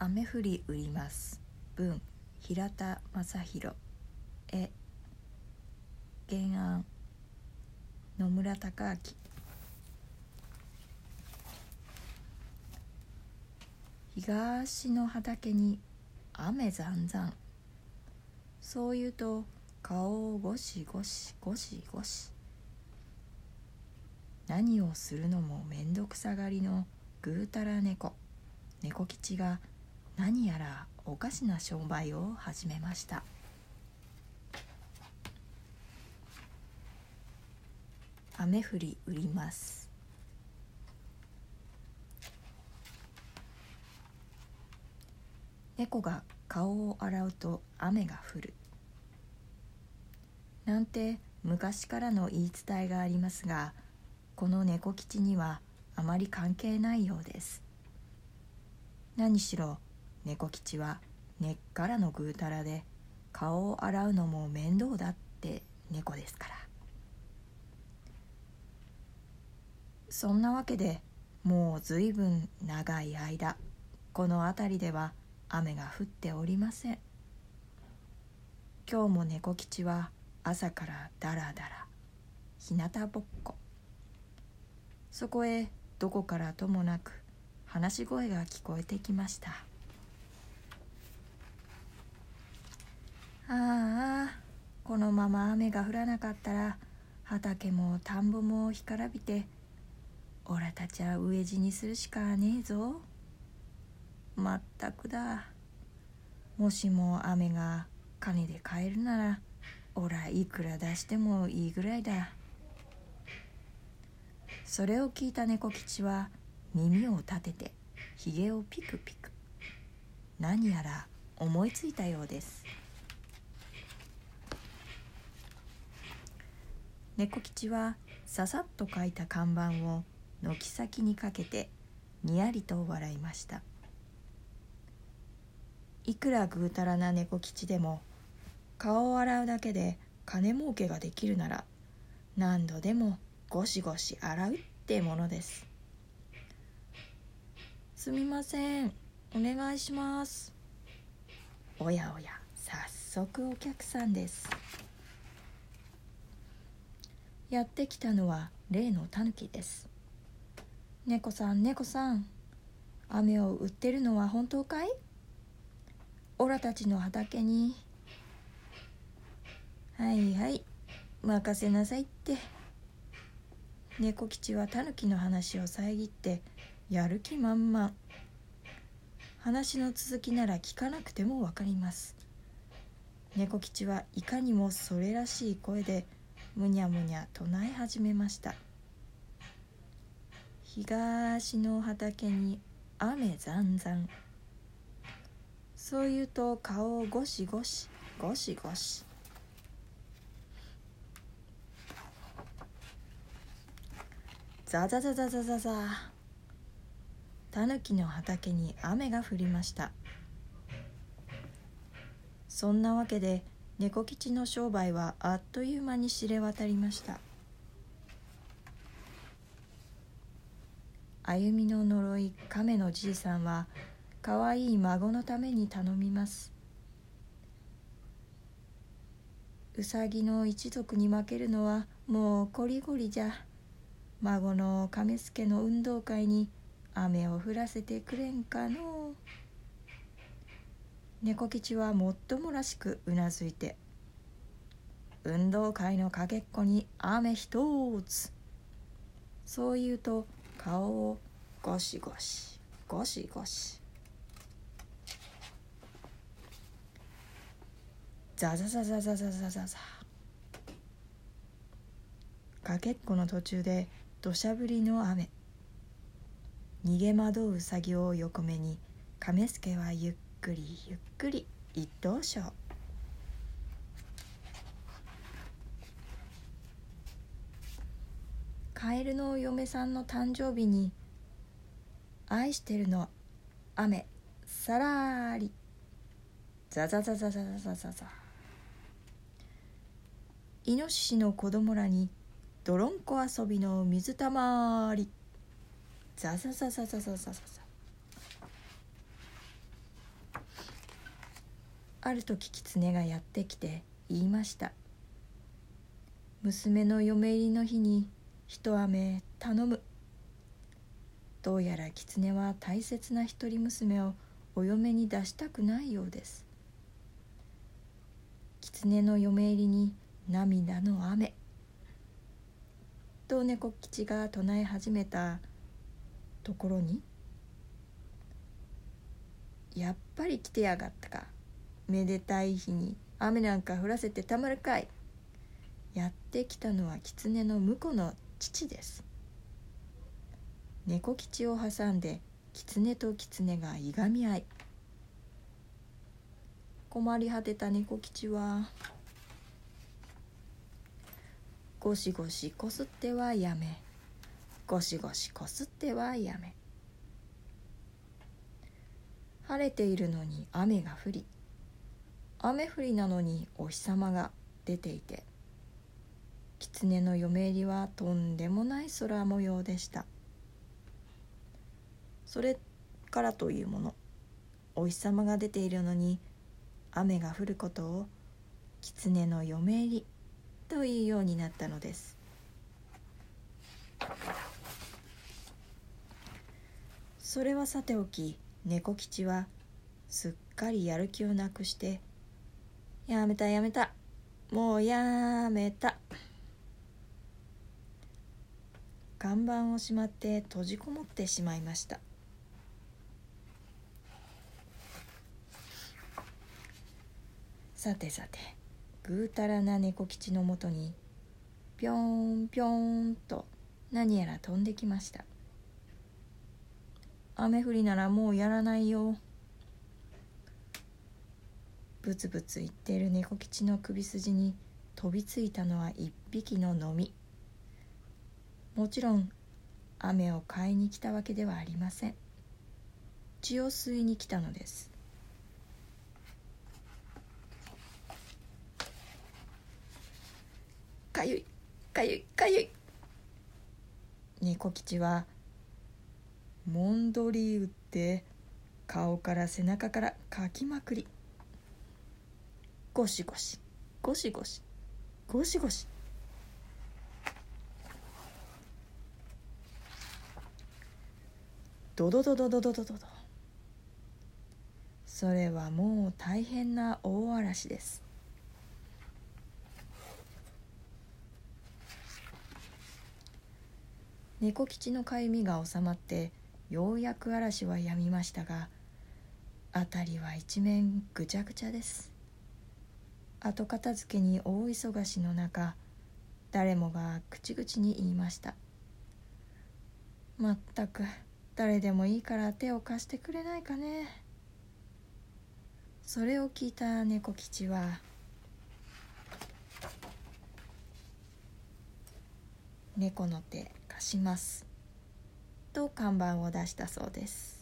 雨降り売ります。文平田正宏。絵原案野村隆明。東の畑に雨ざんざん。そう言うと顔をゴシゴシゴシゴシ。何をするのもめんどくさがりのぐうたら猫。猫吉が何やらおかしな商売を始めました。雨降り売ります。猫が顔を洗うと雨が降る。なんて昔からの言い伝えがありますがこの猫吉にはあまり関係ないようです。何しろ猫吉は根っからのぐうたらで顔を洗うのも面倒だって猫ですから。そんなわけでもうずいぶん長い間この辺りでは雨が降っておりません。今日も猫吉は朝からだらだら日向ぼっこ。そこへどこからともなく話し声が聞こえてきました。ああこのまま雨が降らなかったら畑も田んぼも干からびてオラたちは飢え死にするしかねえぞ。まったくだ。もしも雨が金で買えるならオラいくら出してもいいぐらいだ。それを聞いた猫吉は耳を立ててひげをピクピク。何やら思いついたようです。猫吉はささっと書いた看板を軒先にかけてにやりと笑いました。いくらぐうたらな猫吉でも顔を洗うだけで金儲けができるなら何度でもゴシゴシ洗うってものです。すみませんお願いします。おやおや早速お客さんです。やってきたのは例のタヌキです。猫さん猫さん雨を売ってるのは本当かい？オラたちの畑に。はいはい任せなさいって。猫吉はタヌキの話を遮ってやる気満々。話の続きなら聞かなくても分かります。猫吉はいかにもそれらしい声でむにゃむにゃ唱え始めました。東の畑に雨ざんざん。そう言うと顔をゴシゴシゴシゴシ。ザザザザザザザ。タヌキの畑に雨が降りました。そんなわけで猫吉の商売はあっという間に知れ渡りました。歩みの呪い亀のじいさんはかわいい孫のために頼みます。うさぎの一族に負けるのはもうこりごりじゃ。孫の亀助の運動会に雨を降らせてくれんかのう。猫吉はもっともらしくうなずいて運動会のかけっこに雨一つ。そう言うと顔をゴシゴシゴシゴシ。ザザザザザザザザザ。かけっこの途中で土砂降りの雨。逃げ惑ううさぎを横目に亀助はゆっくりゆっくり一等賞。カエルのお嫁さんの誕生日に「愛してるの雨さらり」ザザザザザザザザ。ザイノシシの子供らに泥んこ遊びの水たまり。ザザザザザザザザザ。ある時狐がやってきて言いました娘の嫁入りの日に一飴頼む。どうやら狐は大切な一人娘をお嫁に出したくないようです狐の嫁入りに涙の雨。と猫吉が唱え始めた。ところに「やっぱり来てやがったか。めでたい日に雨なんか降らせてたまるかい」やってきたのは狐の婿の父です。猫吉を挟んで狐と狐がいがみ合い。困り果てた猫吉はゴシゴシこすってはやめ。ゴシゴシこすってはやめ。晴れているのに雨が降り雨降りなのにお日様が出ていて狐の嫁入りはとんでもない空模様でした。それからというものお日様が出ているのに雨が降ることを狐の嫁入りというようになったのです。それはさておき猫吉はすっかりやる気をなくして「やめたやめた。もうやめた」看板をしまって閉じこもってしまいました。さてさてぐうたらな猫吉のもとにぴょんぴょんと何やら飛んできました。雨降りならもうやらないよ。ブツブツ言っている猫吉の首筋に飛びついたのは一匹ののみ。もちろん雨を買いに来たわけではありません。血を吸いに来たのです。かゆいかゆいかゆい。猫吉はもんどり打って顔から背中からかきまくり。ゴシゴシ。ゴシゴシ。ゴシゴシ。ドドドドドドドド。ドそれはもう大変な大嵐です。猫吉のかゆみが収まってようやく嵐はやみましたが辺りは一面ぐちゃぐちゃです。後片付けに大忙しの中誰もが口々に言いましたまったく誰でもいいから手を貸してくれないかねそれを聞いた猫吉は猫の手貸しますと看板を出したそうです。